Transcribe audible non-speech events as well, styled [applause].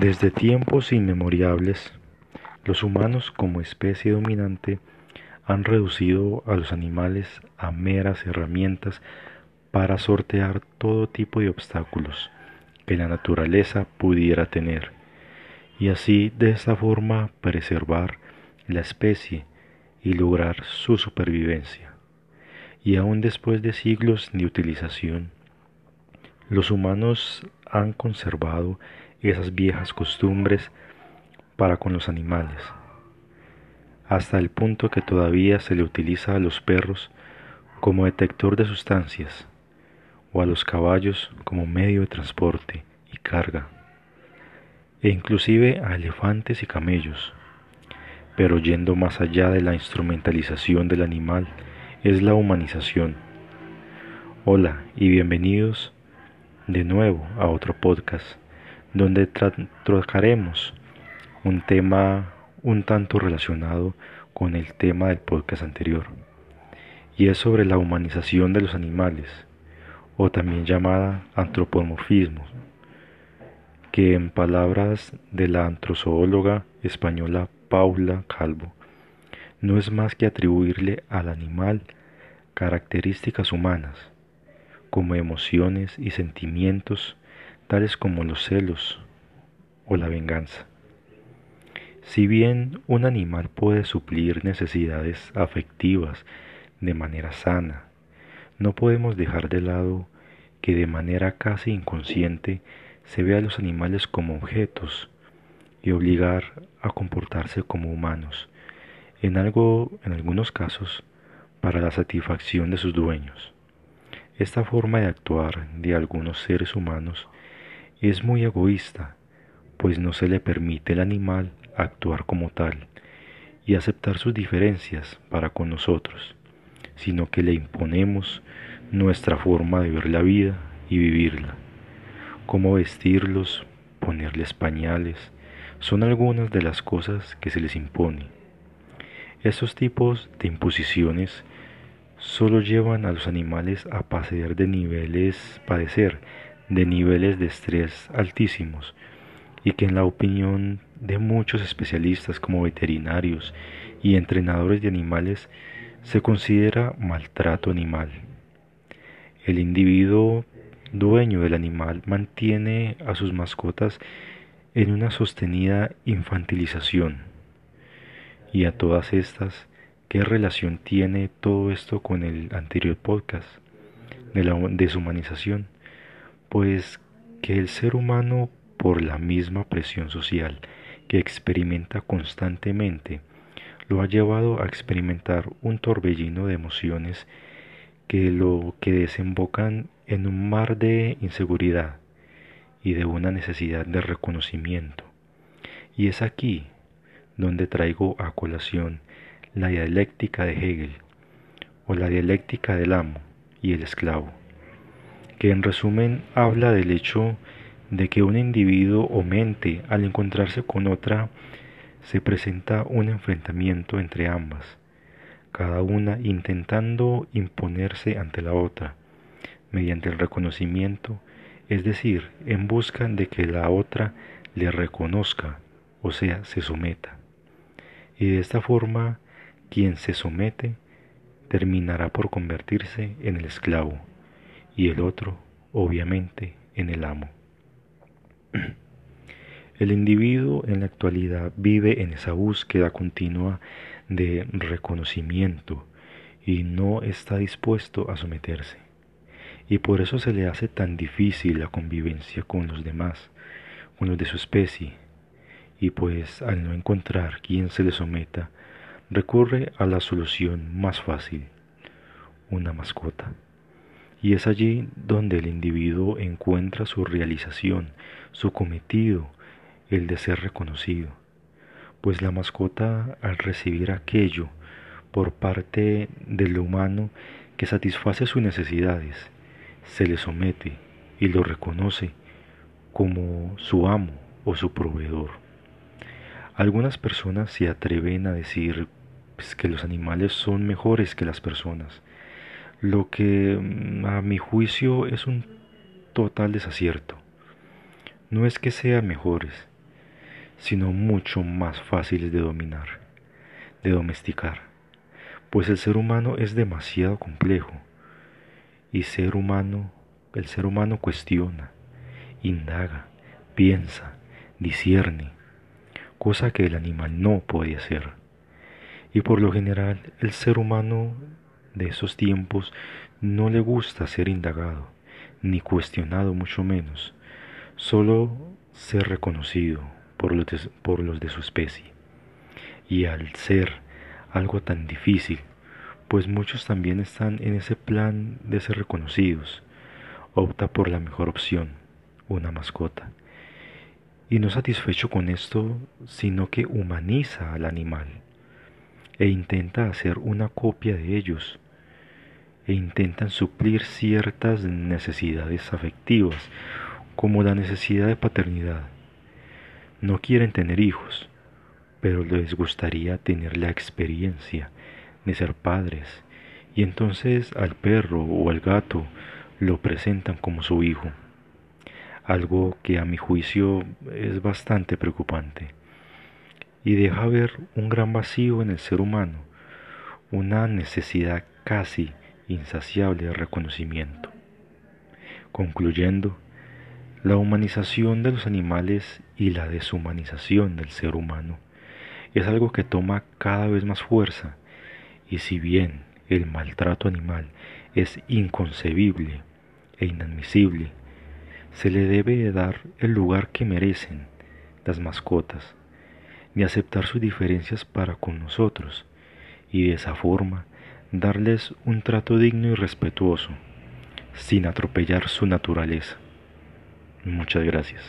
Desde tiempos inmemorables, los humanos como especie dominante han reducido a los animales a meras herramientas para sortear todo tipo de obstáculos que la naturaleza pudiera tener y así de esta forma preservar la especie y lograr su supervivencia. Y aún después de siglos de utilización, los humanos han conservado esas viejas costumbres para con los animales, hasta el punto que todavía se le utiliza a los perros como detector de sustancias o a los caballos como medio de transporte y carga, e inclusive a elefantes y camellos. Pero yendo más allá de la instrumentalización del animal es la humanización. Hola y bienvenidos de nuevo a otro podcast donde trataremos un tema un tanto relacionado con el tema del podcast anterior, y es sobre la humanización de los animales, o también llamada antropomorfismo, que en palabras de la antrozoóloga española Paula Calvo, no es más que atribuirle al animal características humanas, como emociones y sentimientos tales como los celos o la venganza. Si bien un animal puede suplir necesidades afectivas de manera sana, no podemos dejar de lado que de manera casi inconsciente se ve a los animales como objetos y obligar a comportarse como humanos, en algo en algunos casos para la satisfacción de sus dueños. Esta forma de actuar de algunos seres humanos es muy egoísta, pues no se le permite al animal actuar como tal y aceptar sus diferencias para con nosotros, sino que le imponemos nuestra forma de ver la vida y vivirla. Cómo vestirlos, ponerles pañales, son algunas de las cosas que se les impone. Estos tipos de imposiciones solo llevan a los animales a padecer de niveles, padecer de niveles de estrés altísimos y que en la opinión de muchos especialistas como veterinarios y entrenadores de animales se considera maltrato animal. El individuo dueño del animal mantiene a sus mascotas en una sostenida infantilización. Y a todas estas, ¿qué relación tiene todo esto con el anterior podcast de la deshumanización? Pues que el ser humano, por la misma presión social que experimenta constantemente, lo ha llevado a experimentar un torbellino de emociones que lo que desembocan en un mar de inseguridad y de una necesidad de reconocimiento. Y es aquí donde traigo a colación la dialéctica de Hegel o la dialéctica del amo y el esclavo que en resumen habla del hecho de que un individuo o mente al encontrarse con otra se presenta un enfrentamiento entre ambas, cada una intentando imponerse ante la otra, mediante el reconocimiento, es decir, en busca de que la otra le reconozca, o sea, se someta. Y de esta forma, quien se somete terminará por convertirse en el esclavo y el otro, obviamente, en el amo. [clears throat] El individuo en la actualidad vive en esa búsqueda continua de reconocimiento y no está dispuesto a someterse. Y por eso se le hace tan difícil la convivencia con los demás, con los de su especie. Y pues al no encontrar quien se le someta, recurre a la solución más fácil, una mascota. Y es allí donde el individuo encuentra su realización, su cometido, el de ser reconocido. Pues la mascota al recibir aquello por parte del humano que satisface sus necesidades, se le somete y lo reconoce como su amo o su proveedor. Algunas personas se atreven a decir pues, que los animales son mejores que las personas, lo que mm, a mi juicio es un total desacierto. No es que sean mejores, sino mucho más fáciles de dominar, de domesticar, pues el ser humano es demasiado complejo y ser humano, el ser humano cuestiona, indaga, piensa, discierne, cosa que el animal no puede hacer. Y por lo general el ser humano de esos tiempos no le gusta ser indagado, ni cuestionado mucho menos, solo ser reconocido por los, de, por los de su especie. Y al ser algo tan difícil, pues muchos también están en ese plan de ser reconocidos, opta por la mejor opción, una mascota. Y no satisfecho con esto, sino que humaniza al animal e intenta hacer una copia de ellos e intentan suplir ciertas necesidades afectivas, como la necesidad de paternidad. No quieren tener hijos, pero les gustaría tener la experiencia de ser padres, y entonces al perro o al gato lo presentan como su hijo, algo que a mi juicio es bastante preocupante y deja ver un gran vacío en el ser humano, una necesidad casi insaciable reconocimiento. Concluyendo, la humanización de los animales y la deshumanización del ser humano es algo que toma cada vez más fuerza y si bien el maltrato animal es inconcebible e inadmisible, se le debe dar el lugar que merecen las mascotas, ni aceptar sus diferencias para con nosotros, y de esa forma darles un trato digno y respetuoso, sin atropellar su naturaleza. Muchas gracias.